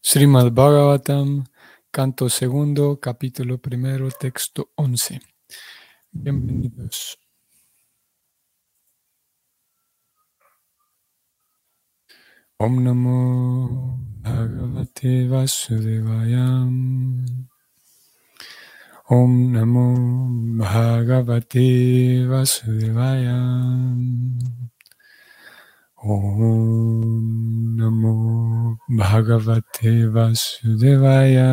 Srimad Bhagavatam, canto segundo, capítulo primero, texto once. Bienvenidos. Om Namo Bhagavate Vasudevayam. Om Namo Bhagavate Vasudevayam. Om Namo Bhagavate Vasudevaya.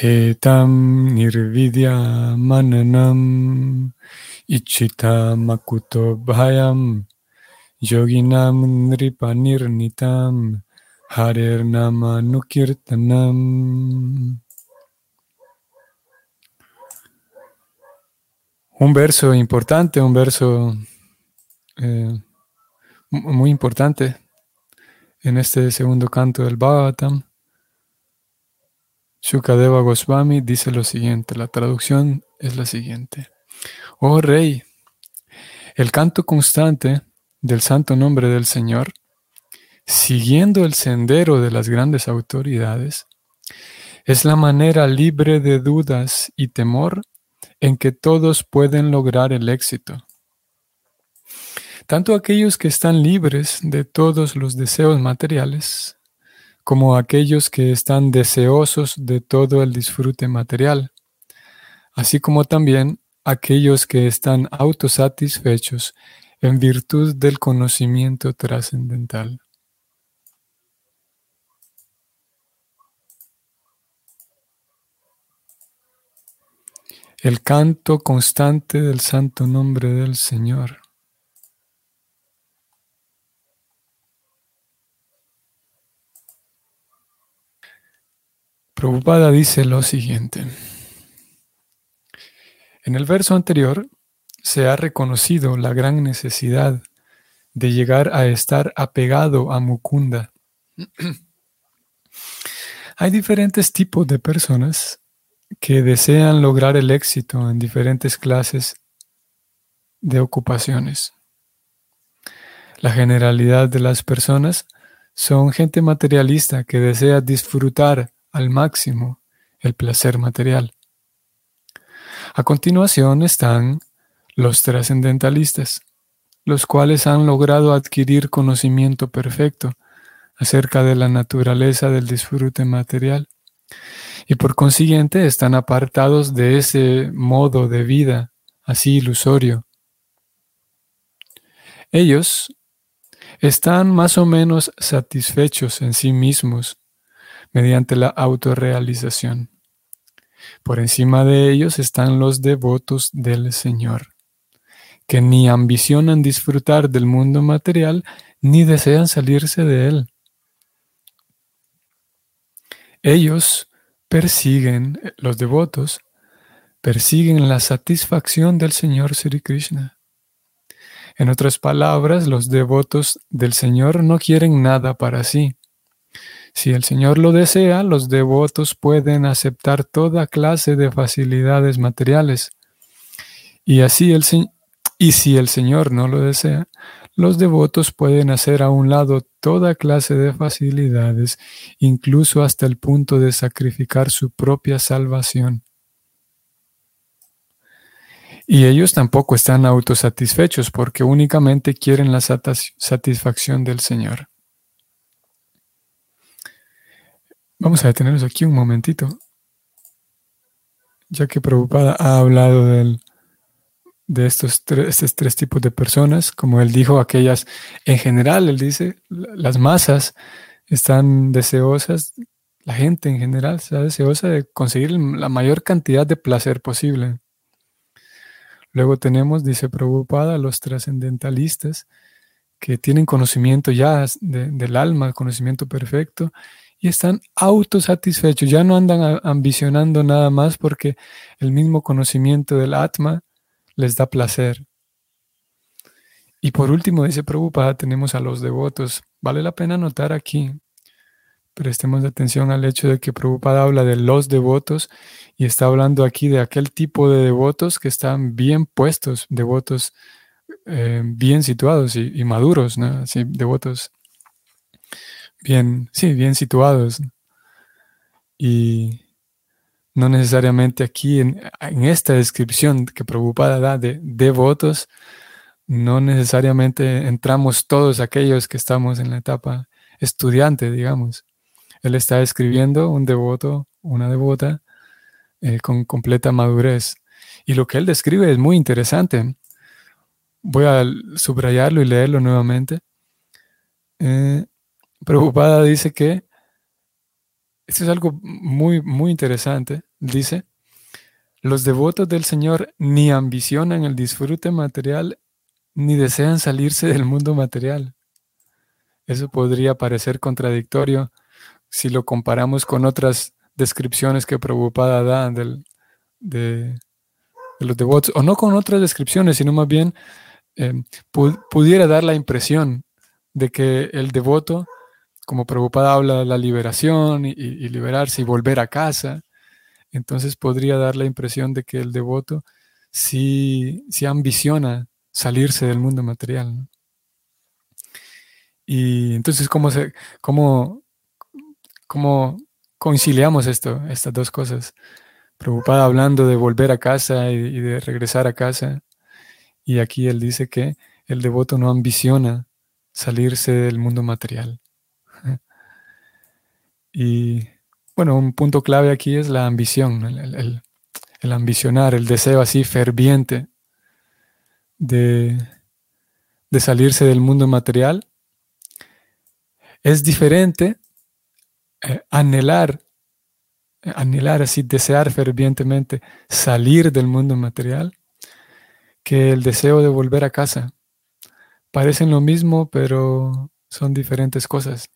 Etam nirvidya mananam ichita makuto bhayam yoginam nripanirnitam harer nama nukirtanam. Un verso importante, un verso eh, muy importante en este segundo canto del Bhagavatam. Shukadeva Goswami dice lo siguiente, la traducción es la siguiente. Oh Rey, el canto constante del santo nombre del Señor, siguiendo el sendero de las grandes autoridades, es la manera libre de dudas y temor en que todos pueden lograr el éxito. Tanto aquellos que están libres de todos los deseos materiales, como aquellos que están deseosos de todo el disfrute material, así como también aquellos que están autosatisfechos en virtud del conocimiento trascendental. El canto constante del santo nombre del Señor. Prabhupada dice lo siguiente. En el verso anterior se ha reconocido la gran necesidad de llegar a estar apegado a Mukunda. Hay diferentes tipos de personas que desean lograr el éxito en diferentes clases de ocupaciones. La generalidad de las personas son gente materialista que desea disfrutar al máximo el placer material. A continuación están los trascendentalistas, los cuales han logrado adquirir conocimiento perfecto acerca de la naturaleza del disfrute material y por consiguiente están apartados de ese modo de vida así ilusorio. Ellos están más o menos satisfechos en sí mismos mediante la autorrealización. Por encima de ellos están los devotos del Señor, que ni ambicionan disfrutar del mundo material ni desean salirse de él. Ellos persiguen, eh, los devotos, persiguen la satisfacción del Señor Sri Krishna. En otras palabras, los devotos del Señor no quieren nada para sí. Si el Señor lo desea, los devotos pueden aceptar toda clase de facilidades materiales. Y así el y si el Señor no lo desea, los devotos pueden hacer a un lado toda clase de facilidades, incluso hasta el punto de sacrificar su propia salvación. Y ellos tampoco están autosatisfechos porque únicamente quieren la satisfacción del Señor. Vamos a detenernos aquí un momentito, ya que Prabhupada ha hablado del de estos tres, tres tipos de personas, como él dijo, aquellas en general, él dice, las masas están deseosas, la gente en general está deseosa de conseguir la mayor cantidad de placer posible. Luego tenemos, dice Prabhupada, los trascendentalistas que tienen conocimiento ya del alma, conocimiento perfecto, y están autosatisfechos, ya no andan ambicionando nada más porque el mismo conocimiento del Atma les da placer. Y por último, dice Prabhupada, tenemos a los devotos. Vale la pena notar aquí, prestemos atención al hecho de que Prabhupada habla de los devotos y está hablando aquí de aquel tipo de devotos que están bien puestos, devotos eh, bien situados y, maduros, ¿no? Así, devotos bien, sí, bien situados. Y no necesariamente aquí en, esta descripción que Prabhupada da de devotos, no necesariamente entramos todos aquellos que estamos en la etapa estudiante, digamos. Él está escribiendo un devoto, una devota, eh, con completa madurez. Y lo que él describe es muy interesante. Voy a subrayarlo y leerlo nuevamente. Eh, Preocupada dice que esto es algo muy, muy interesante. Dice, los devotos del Señor ni ambicionan el disfrute material ni desean salirse del mundo material. Eso podría parecer contradictorio si lo comparamos con otras descripciones que Prabhupada da del, de, los devotos, o no con otras descripciones, sino más bien eh, pudiera dar la impresión de que el devoto, como Prabhupada habla de la liberación y, liberarse y volver a casa, entonces podría dar la impresión de que el devoto sí, sí ambiciona salirse del mundo material. Y entonces, ¿cómo, cómo, cómo conciliamos esto, estas dos cosas? Preocupada hablando de volver a casa y, de regresar a casa. Y aquí él dice que el devoto no ambiciona salirse del mundo material. Y bueno, un punto clave aquí es la ambición, el ambicionar, el deseo así ferviente de, salirse del mundo material, es diferente eh, anhelar, eh, anhelar así, desear fervientemente salir del mundo material, que el deseo de volver a casa. Parecen lo mismo, pero son diferentes cosas.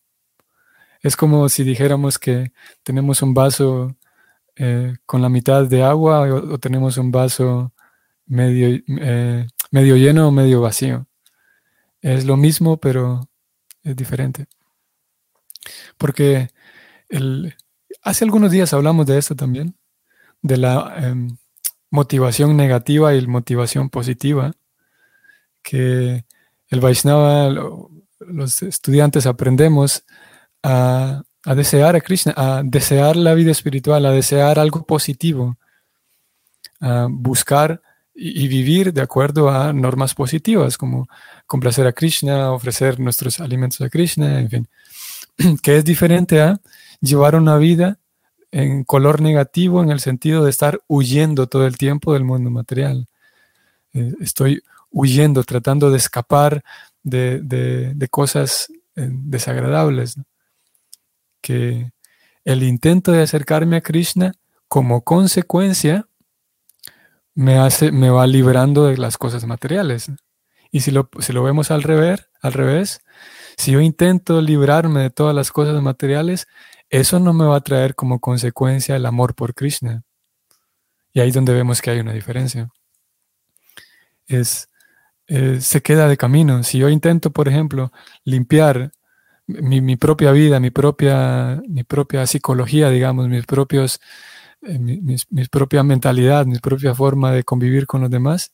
Es como si dijéramos que tenemos un vaso eh, con la mitad de agua o, tenemos un vaso medio, medio lleno o medio vacío. Es lo mismo, pero es diferente. Porque el, hace algunos días hablamos de esto también, de la em, motivación negativa y motivación positiva, que el Vaishnava, los estudiantes aprendemos a, desear a Krishna, a desear la vida espiritual, a desear algo positivo, a buscar y, vivir de acuerdo a normas positivas, como complacer a Krishna, ofrecer nuestros alimentos a Krishna, en fin, que es diferente a llevar una vida en color negativo en el sentido de estar huyendo todo el tiempo del mundo material. Eh, estoy huyendo, tratando de escapar de, cosas eh, desagradables. Que el intento de acercarme a Krishna como consecuencia me, hace, me va librando de las cosas materiales. Y si lo, si lo vemos al revés, al revés, si yo intento librarme de todas las cosas materiales, eso no me va a traer como consecuencia el amor por Krishna. Y ahí es donde vemos que hay una diferencia. Es, eh, se queda de camino. Si yo intento, por ejemplo, limpiar mi, propia vida, mi propia, mi propia psicología, digamos, mis propios eh, mi, propia mentalidad, mi propia forma de convivir con los demás,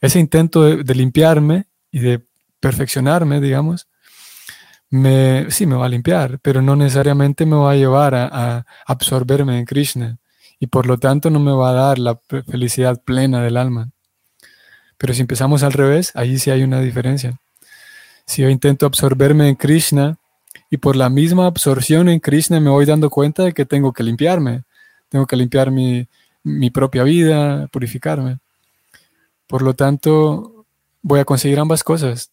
ese intento de, limpiarme y de perfeccionarme, digamos, me, sí me va a limpiar, pero no necesariamente me va a llevar a, absorberme en Krishna y por lo tanto no me va a dar la felicidad plena del alma. Pero si empezamos al revés, ahí sí hay una diferencia. Si yo intento absorberme en Krishna y por la misma absorción en Krishna me voy dando cuenta de que tengo que limpiarme, tengo que limpiar mi, propia vida, purificarme. Por lo tanto, voy a conseguir ambas cosas.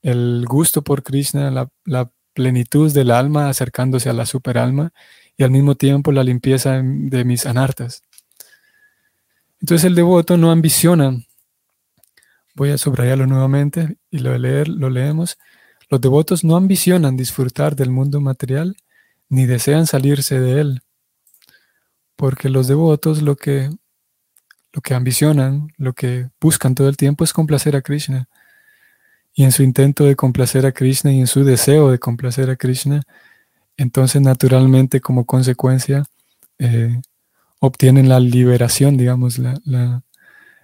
El gusto por Krishna, la, plenitud del alma acercándose a la superalma y al mismo tiempo la limpieza de mis anartas. Entonces el devoto no ambiciona. Voy a subrayarlo nuevamente y lo, leer, lo leemos. Los devotos no ambicionan disfrutar del mundo material ni desean salirse de él porque los devotos lo que, lo que ambicionan, lo que buscan todo el tiempo es complacer a Krishna. Y en su intento de complacer a Krishna y en su deseo de complacer a Krishna, entonces naturalmente como consecuencia eh, obtienen la liberación, digamos, la,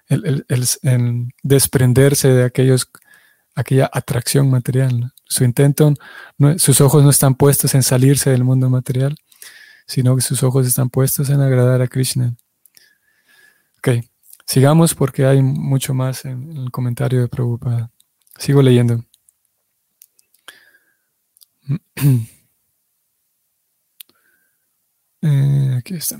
el, desprenderse de aquellos, aquella atracción material. Su intento, sus ojos no están puestos en salirse del mundo material, sino que sus ojos están puestos en agradar a Krishna. Ok, sigamos porque hay mucho más en, el comentario de Prabhupada. Sigo leyendo. Eh, aquí está.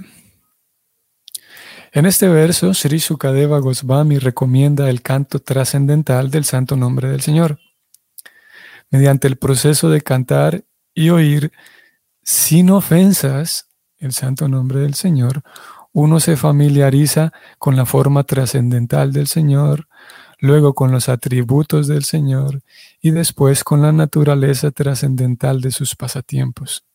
En este verso, Sri Sukadeva Goswami recomienda el canto trascendental del santo nombre del Señor. Mediante el proceso de cantar y oír sin ofensas el santo nombre del Señor, uno se familiariza con la forma trascendental del Señor, luego con los atributos del Señor y después con la naturaleza trascendental de sus pasatiempos.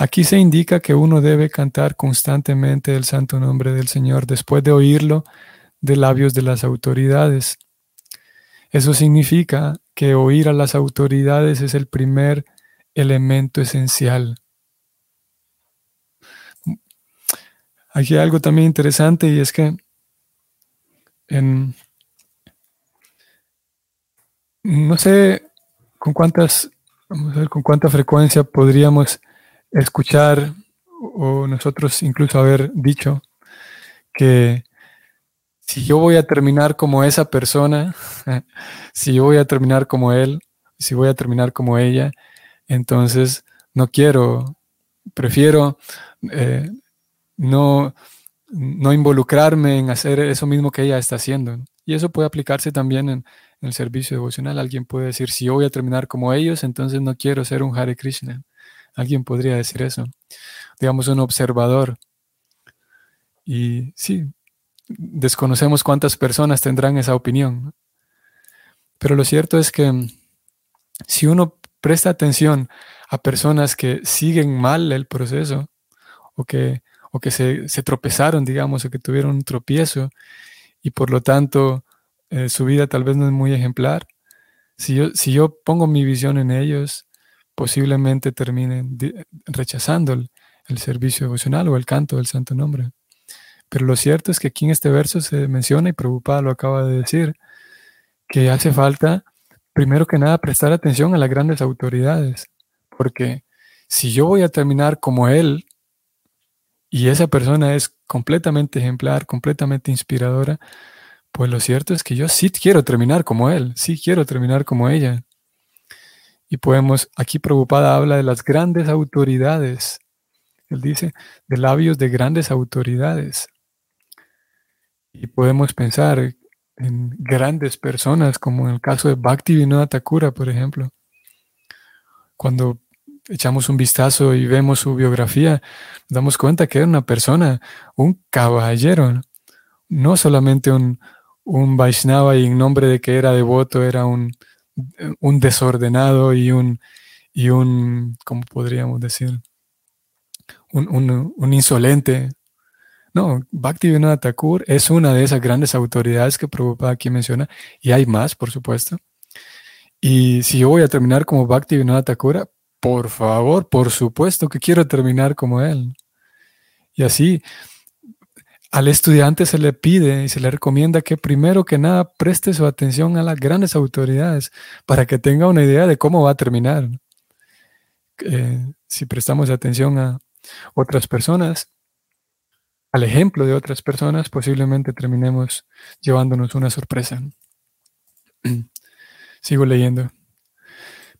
Aquí se indica que uno debe cantar constantemente el santo nombre del Señor después de oírlo de labios de las autoridades. Eso significa que oír a las autoridades es el primer elemento esencial. Aquí hay algo también interesante y es que en, no sé con cuántas, vamos a ver con cuánta frecuencia podríamos escuchar o nosotros incluso haber dicho que si yo voy a terminar como esa persona, si yo voy a terminar como él, si voy a terminar como ella, entonces no quiero, prefiero eh, no, no involucrarme en hacer eso mismo que ella está haciendo. Y eso puede aplicarse también en, en el servicio devocional. Alguien puede decir, si yo voy a terminar como ellos, entonces no quiero ser un Hare Krishna. Alguien podría decir eso. Digamos, un observador. Y sí, desconocemos cuántas personas tendrán esa opinión. Pero lo cierto es que si uno presta atención a personas que siguen mal el proceso o que, o que se, tropezaron, digamos, o que tuvieron un tropiezo y por lo tanto eh, su vida tal vez no es muy ejemplar, si yo, si yo pongo mi visión en ellos, posiblemente terminen rechazando el, servicio devocional o el canto del santo nombre. Pero lo cierto es que aquí en este verso se menciona, y Prabhupada lo acaba de decir, que hace falta, primero que nada, prestar atención a las grandes autoridades, porque si yo voy a terminar como él, y esa persona es completamente ejemplar, completamente inspiradora, pues lo cierto es que yo sí quiero terminar como él, sí quiero terminar como ella. Y podemos, aquí preocupada habla de las grandes autoridades. Él dice, de labios de grandes autoridades. Y podemos pensar en grandes personas, como en el caso de Bhakti Vinod Thakura, por ejemplo. Cuando echamos un vistazo y vemos su biografía, nos damos cuenta que era una persona, un caballero, no solamente un, un Vaishnava y en nombre de que era devoto, era un, un desordenado y un, y un ¿cómo podríamos decir? Un, insolente. No, Bhaktivinoda Thakur es una de esas grandes autoridades que Prabhupada aquí menciona, y hay más, por supuesto. Y si yo voy a terminar como Bhaktivinoda Thakur, por favor, por supuesto que quiero terminar como él. Y así, al estudiante se le pide y se le recomienda que primero que nada preste su atención a las grandes autoridades para que tenga una idea de cómo va a terminar. Eh, si prestamos atención a otras personas, al ejemplo de otras personas, posiblemente terminemos llevándonos una sorpresa. Sigo leyendo.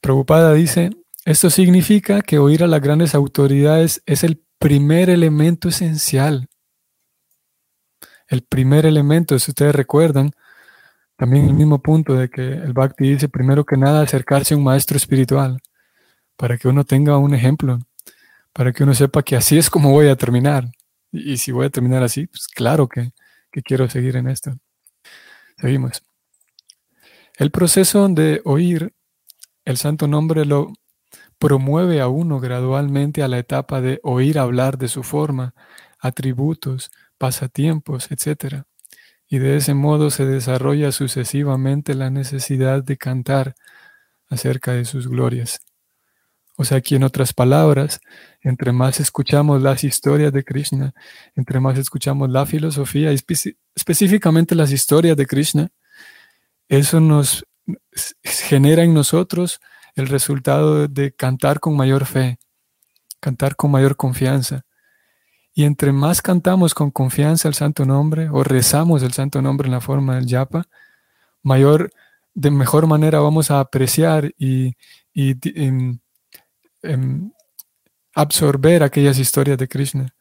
Preocupada dice, esto significa que oír a las grandes autoridades es el primer elemento esencial el primer elemento, si ustedes recuerdan, también el mismo punto de que el Bhakti dice primero que nada acercarse a un maestro espiritual, para que uno tenga un ejemplo, para que uno sepa que así es como voy a terminar. Y, si voy a terminar así, pues claro que, que quiero seguir en esto. Seguimos. El proceso de oír el santo nombre lo promueve a uno gradualmente a la etapa de oír hablar de su forma, atributos, pasatiempos, etc. Y de ese modo se desarrolla sucesivamente la necesidad de cantar acerca de sus glorias. O sea, aquí en otras palabras, entre más escuchamos las historias de Krishna, entre más escuchamos la filosofía, y específicamente las historias de Krishna, eso nos genera en nosotros el resultado de cantar con mayor fe, cantar con mayor confianza. Y entre más cantamos con confianza el santo nombre o rezamos el santo nombre en la forma del yapa, mayor, de mejor manera vamos a apreciar y, absorber aquellas historias de Krishna.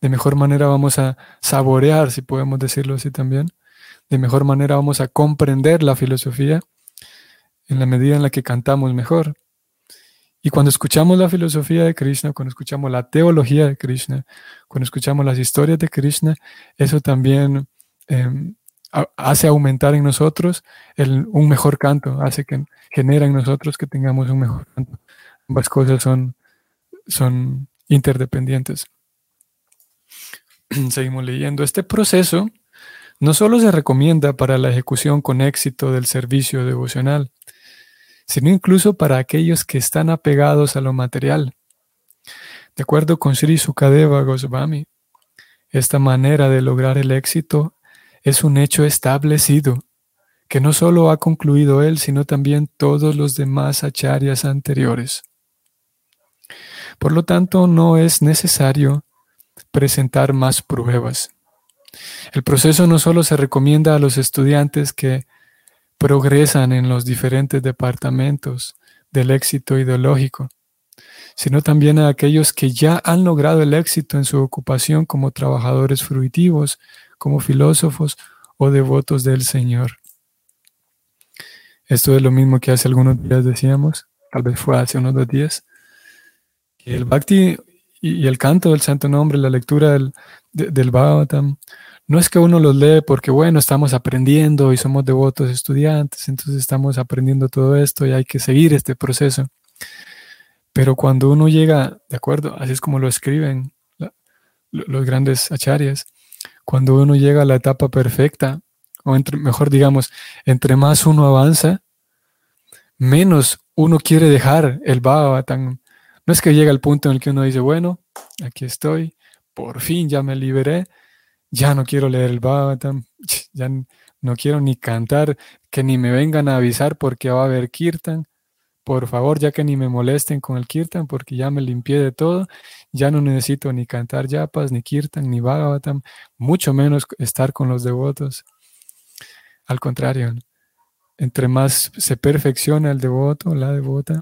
De mejor manera vamos a saborear, si podemos decirlo así también. De mejor manera vamos a comprender la filosofía en la medida en la que cantamos mejor. Y cuando escuchamos la filosofía de Krishna, cuando escuchamos la teología de Krishna, cuando escuchamos las historias de Krishna, eso también em, hace aumentar en nosotros un mejor canto, hace que genera en nosotros que tengamos un mejor canto. Ambas cosas son, son interdependientes. Seguimos leyendo. Este proceso no solo se recomienda para la ejecución con éxito del servicio devocional, sino incluso para aquellos que están apegados a lo material. De acuerdo con Sri Sukadeva Goswami, esta manera de lograr el éxito es un hecho establecido que no solo ha concluido él, sino también todos los demás acharyas anteriores. Por lo tanto, no es necesario presentar más pruebas. El proceso no solo se recomienda a los estudiantes que progresan en los diferentes departamentos del éxito ideológico, sino también a aquellos que ya han logrado el éxito en su ocupación como trabajadores fruitivos, como filósofos o devotos del Señor. Esto es lo mismo que hace algunos días decíamos, tal vez fue hace unos dos días, el bhakti y, el canto del santo nombre, la lectura del, del Bhagavatam, no es que uno los lee porque, bueno, estamos aprendiendo y somos devotos estudiantes, entonces estamos aprendiendo todo esto y hay que seguir este proceso. Pero cuando uno llega, de acuerdo, así es como lo escriben los grandes acharyas, cuando uno llega a la etapa perfecta, o mejor digamos, entre más uno avanza, menos uno quiere dejar el Bhagavatam, no es que llega el punto en el que uno dice, bueno, aquí estoy, por fin ya me liberé, ya no quiero leer el Bhagavatam, ya no quiero ni cantar, que ni me vengan a avisar porque va a haber kirtan. Por favor, ya que ni me molesten con el kirtan porque ya me limpié de todo, ya no necesito ni cantar yapas, ni kirtan, ni Bhagavatam, mucho menos estar con los devotos. Al contrario, entre más se perfecciona el devoto, la devota,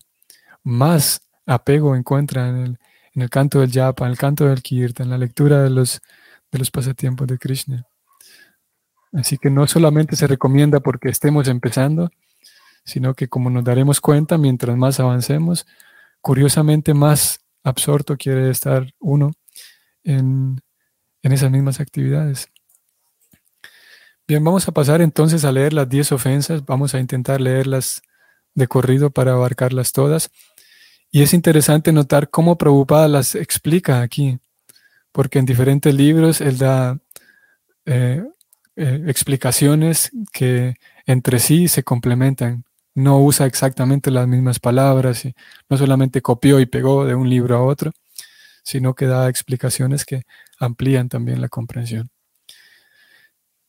más apego encuentra en el, canto del yapa, en el canto del kirtan, en la lectura de los, de los pasatiempos de Krishna. Así que no solamente se recomienda porque estemos empezando, sino que como nos daremos cuenta, mientras más avancemos, curiosamente más absorto quiere estar uno en, en esas mismas actividades. Bien, vamos a pasar entonces a leer las 10 ofensas, vamos a intentar leerlas de corrido para abarcarlas todas. Y es interesante notar cómo Prabhupada las explica aquí, porque en diferentes libros él da eh, eh, explicaciones que entre sí se complementan. No usa exactamente las mismas palabras, y no solamente copió y pegó de un libro a otro, sino que da explicaciones que amplían también la comprensión.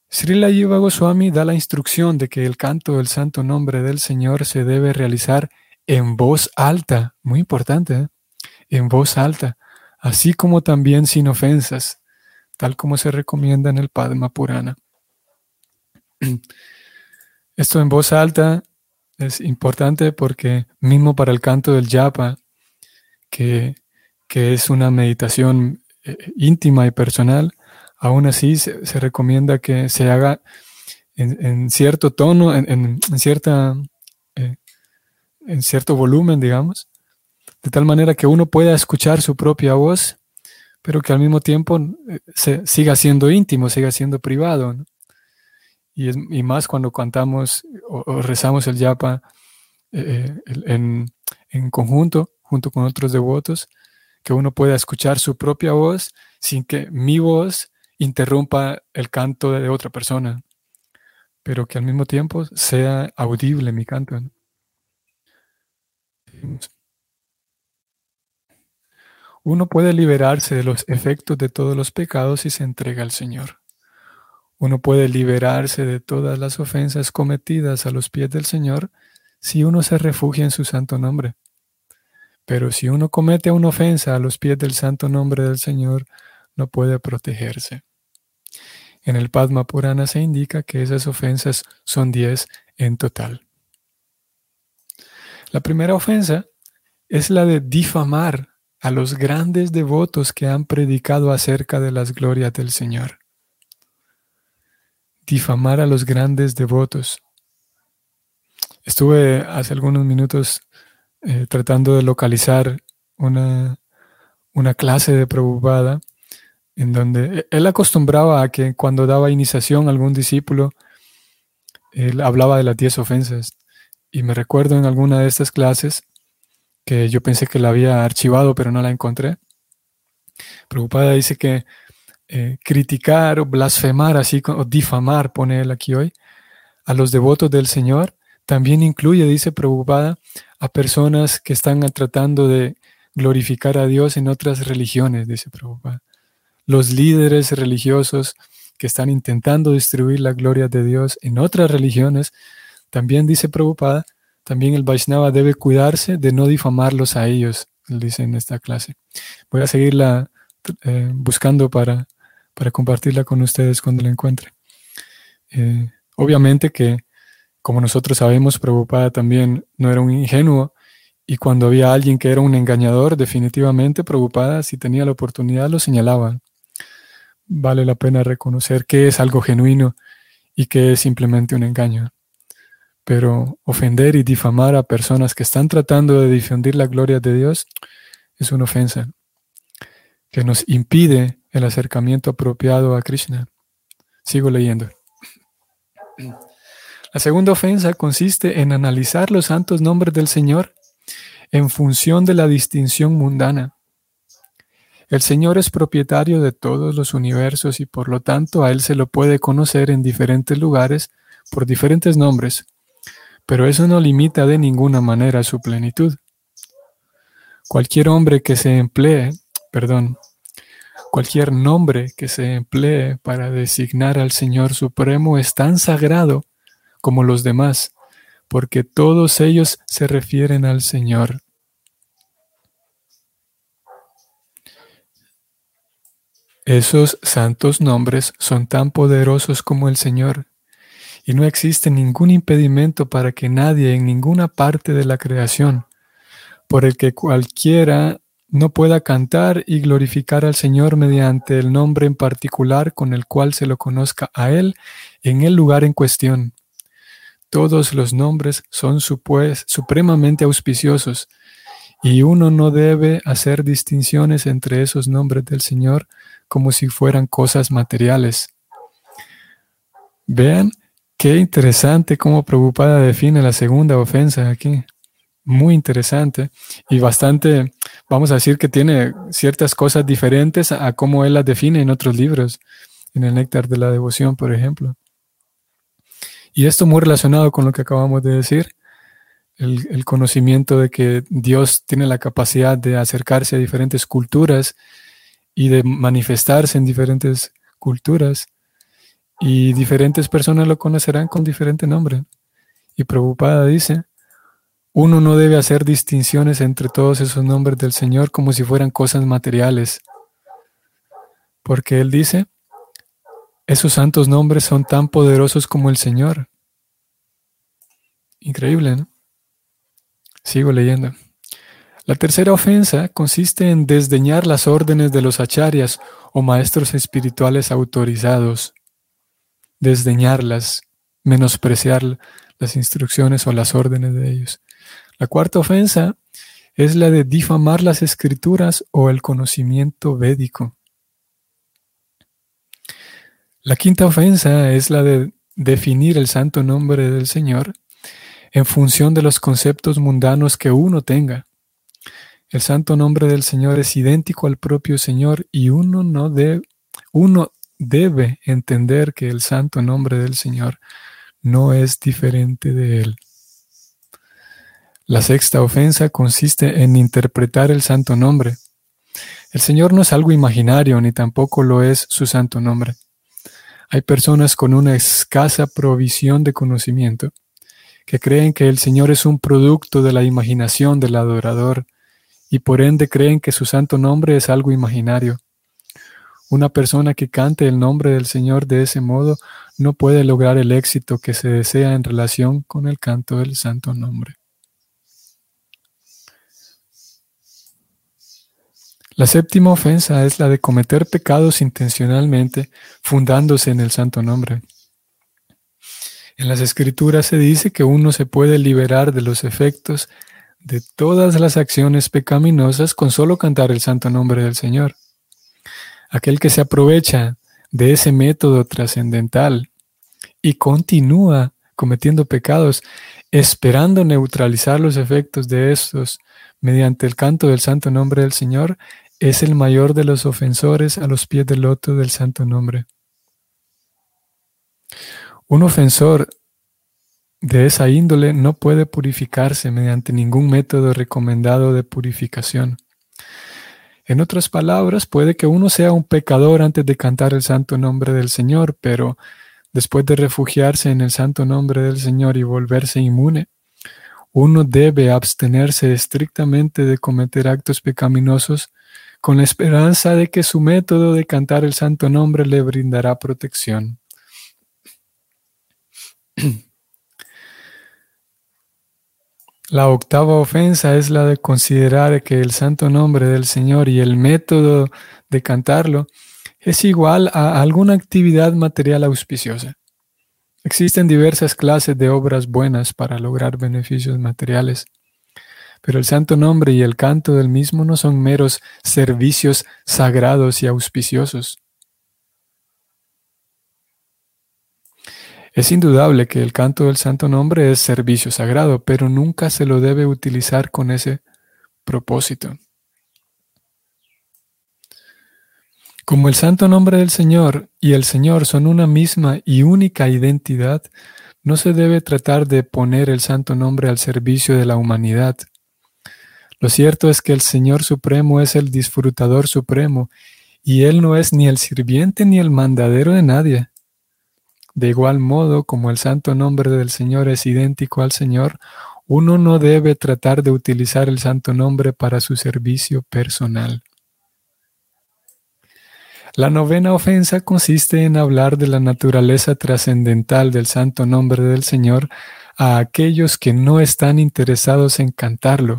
Srila Yiva Goswami da la instrucción de que el canto del santo nombre del Señor se debe realizar en voz alta, muy importante, ¿eh? en voz alta, así como también sin ofensas, tal como se recomienda en el Padma Purana. Esto en voz alta es importante porque mismo para el canto del yapa, que, es una meditación eh, íntima y personal, aún así se, recomienda que se haga en, cierto tono, en, cierta eh, en cierto volumen, digamos, de tal manera que uno pueda escuchar su propia voz, pero que al mismo tiempo eh, se, siga siendo íntimo, siga siendo privado. Y, es, más cuando cantamos o, rezamos el yapa eh, en, en conjunto, junto con otros devotos, que uno pueda escuchar su propia voz sin que mi voz interrumpa el canto de otra persona, pero que al mismo tiempo sea audible mi canto. Uno puede liberarse de los efectos de todos los pecados si se entrega al Señor. Uno puede liberarse de todas las ofensas cometidas a los pies del Señor si uno se refugia en su santo nombre. Pero si uno comete una ofensa a los pies del santo nombre del Señor, no puede protegerse. En el Padma Purana se indica que esas ofensas son diez en total. La primera ofensa es la de difamar a los grandes devotos que han predicado acerca de las glorias del Señor. Difamar a los grandes devotos. Estuve hace algunos minutos eh, tratando de localizar una, una clase de Prabhupada en donde él acostumbraba a que cuando daba iniciación a algún discípulo, él hablaba de las diez ofensas. Y me recuerdo en alguna de estas clases que yo pensé que la había archivado, pero no la encontré. Prabhupada dice que eh, criticar o blasfemar, así o difamar, pone él aquí hoy, a los devotos del Señor, también incluye, dice Prabhupada, a personas que están tratando de glorificar a Dios en otras religiones, dice Prabhupada. Los líderes religiosos que están intentando distribuir la gloria de Dios en otras religiones, también dice Prabhupada, también el Vaishnava debe cuidarse de no difamarlos a ellos, dice en esta clase. Voy a seguirla eh, buscando para, para compartirla con ustedes cuando la encuentre. Eh, obviamente que, como nosotros sabemos, Prabhupada también no era un ingenuo y cuando había alguien que era un engañador, definitivamente Prabhupada, si tenía la oportunidad, lo señalaba. Vale la pena reconocer que es algo genuino y que es simplemente un engaño. Pero ofender y difamar a personas que están tratando de difundir la gloria de Dios es una ofensa que nos impide el acercamiento apropiado a Krishna. Sigo leyendo. La segunda ofensa consiste en analizar los santos nombres del Señor en función de la distinción mundana. El Señor es propietario de todos los universos y por lo tanto a Él se lo puede conocer en diferentes lugares por diferentes nombres, pero eso no limita de ninguna manera su plenitud. Cualquier hombre que se emplee, perdón, cualquier nombre que se emplee para designar al Señor Supremo es tan sagrado como los demás, porque todos ellos se refieren al Señor. Esos santos nombres son tan poderosos como el Señor y no existe ningún impedimento para que nadie en ninguna parte de la creación, por el que cualquiera no pueda cantar y glorificar al Señor mediante el nombre en particular con el cual se lo conozca a Él en el lugar en cuestión. Todos los nombres son supremamente auspiciosos y uno no debe hacer distinciones entre esos nombres del Señor como si fueran cosas materiales. Vean Qué interesante cómo Prabhupada define la segunda ofensa aquí. Muy interesante y bastante, vamos a decir que tiene ciertas cosas diferentes a cómo él las define en otros libros, en el Néctar de la Devoción, por ejemplo. Y esto muy relacionado con lo que acabamos de decir, el, conocimiento de que Dios tiene la capacidad de acercarse a diferentes culturas y de manifestarse en diferentes culturas y diferentes personas lo conocerán con diferente nombre. Y Prabhupada dice, uno no debe hacer distinciones entre todos esos nombres del Señor como si fueran cosas materiales. Porque Él dice, esos santos nombres son tan poderosos como el Señor. Increíble, ¿no? Sigo leyendo. La tercera ofensa consiste en desdeñar las órdenes de los acharyas o maestros espirituales autorizados desdeñarlas, menospreciar las instrucciones o las órdenes de ellos. La cuarta ofensa es la de difamar las escrituras o el conocimiento védico. La quinta ofensa es la de definir el santo nombre del Señor en función de los conceptos mundanos que uno tenga. El santo nombre del Señor es idéntico al propio Señor y uno no debe, uno debe entender que el santo nombre del Señor no es diferente de él. La sexta ofensa consiste en interpretar el santo nombre. El Señor no es algo imaginario, ni tampoco lo es su santo nombre. Hay personas con una escasa provisión de conocimiento que creen que el Señor es un producto de la imaginación del adorador y por ende creen que su santo nombre es algo imaginario. Una persona que cante el nombre del Señor de ese modo no puede lograr el éxito que se desea en relación con el canto del santo nombre. La séptima ofensa es la de cometer pecados intencionalmente, fundándose en el santo nombre. En las escrituras se dice que uno se puede liberar de los efectos de todas las acciones pecaminosas con solo cantar el santo nombre del Señor. Aquel que se aprovecha de ese método trascendental y continúa cometiendo pecados, esperando neutralizar los efectos de estos mediante el canto del santo nombre del Señor, es el mayor de los ofensores a los pies del loto del santo nombre. Un ofensor de esa índole no puede purificarse mediante ningún método recomendado de purificación. En otras palabras, puede que uno sea un pecador antes de cantar el santo nombre del Señor, pero después de refugiarse en el santo nombre del Señor y volverse inmune, uno debe abstenerse estrictamente de cometer actos pecaminosos con la esperanza de que su método de cantar el santo nombre le brindará protección. La octava ofensa es la de considerar que el santo nombre del Señor y el método de cantarlo es igual a alguna actividad material auspiciosa. Existen diversas clases de obras buenas para lograr beneficios materiales. Pero el santo nombre y el canto del mismo no son meros servicios sagrados y auspiciosos. Es indudable que el canto del santo nombre es servicio sagrado, pero nunca se lo debe utilizar con ese propósito. Como el santo nombre del Señor y el Señor son una misma y única identidad, no se debe tratar de poner el santo nombre al servicio de la humanidad, lo cierto es que el Señor Supremo es el disfrutador supremo y Él no es ni el sirviente ni el mandadero de nadie. De igual modo, como el santo nombre del Señor es idéntico al Señor, uno no debe tratar de utilizar el santo nombre para su servicio personal. La novena ofensa consiste en hablar de la naturaleza trascendental del santo nombre del Señor a aquellos que no están interesados en cantarlo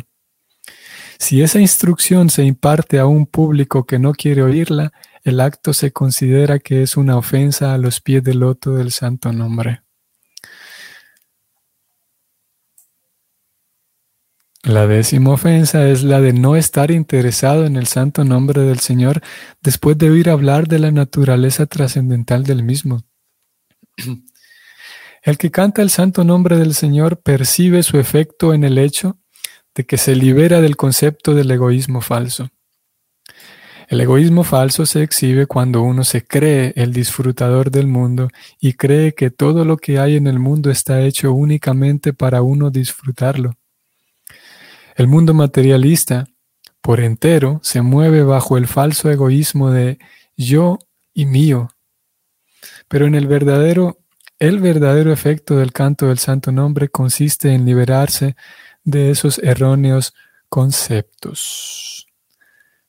si esa instrucción se imparte a un público que no quiere oírla, el acto se considera que es una ofensa a los pies del loto del santo nombre. La décima ofensa es la de no estar interesado en el santo nombre del Señor después de oír hablar de la naturaleza trascendental del mismo. El que canta el santo nombre del Señor percibe su efecto en el hecho de que se libera del concepto del egoísmo falso. El egoísmo falso se exhibe cuando uno se cree el disfrutador del mundo y cree que todo lo que hay en el mundo está hecho únicamente para uno disfrutarlo. El mundo materialista, por entero, se mueve bajo el falso egoísmo de yo y mío. Pero en el verdadero, el verdadero efecto del canto del santo nombre consiste en liberarse de esos erróneos conceptos.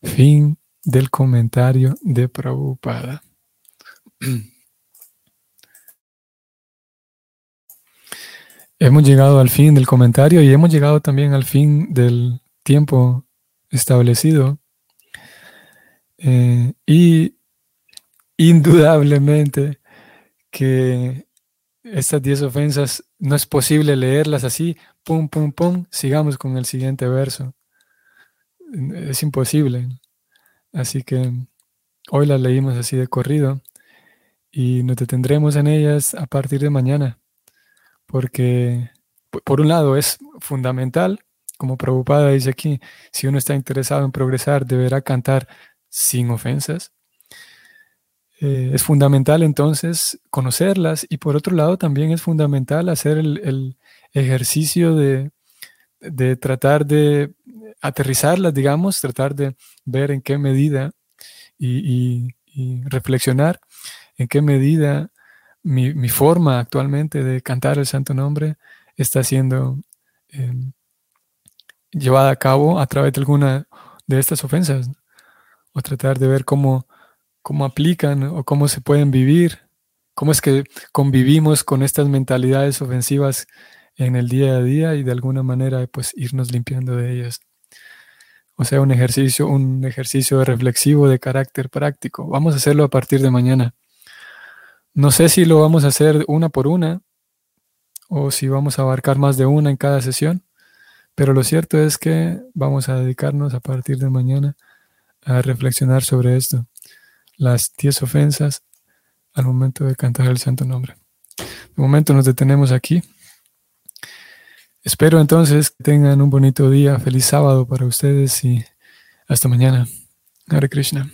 Fin del comentario de Prabhupada. hemos llegado al fin del comentario y hemos llegado también al fin del tiempo establecido. Eh, y indudablemente que estas diez ofensas no es posible leerlas así pum, pum, pum, sigamos con el siguiente verso. Es imposible. Así que hoy las leímos así de corrido y nos detendremos en ellas a partir de mañana, porque por un lado es fundamental, como Prabhupada dice aquí, si uno está interesado en progresar, deberá cantar sin ofensas. Eh, es fundamental entonces conocerlas y por otro lado también es fundamental hacer el, ejercicio de, tratar de aterrizarlas, digamos, tratar de ver en qué medida y, reflexionar en qué medida mi, forma actualmente de cantar el santo nombre está siendo em, llevada a cabo a través de alguna de estas ofensas, o tratar de ver cómo, cómo aplican o cómo se pueden vivir, cómo es que convivimos con estas mentalidades ofensivas en el día a día y de alguna manera pues irnos limpiando de ellas. O sea, un ejercicio, un ejercicio reflexivo de carácter práctico. Vamos a hacerlo a partir de mañana. No sé si lo vamos a hacer una por una o si vamos a abarcar más de una en cada sesión, pero lo cierto es que vamos a dedicarnos a partir de mañana a reflexionar sobre esto, las diez ofensas al momento de cantar el santo nombre. De momento nos detenemos aquí. Espero entonces que tengan un bonito día, feliz sábado para ustedes y hasta mañana. Hare Krishna.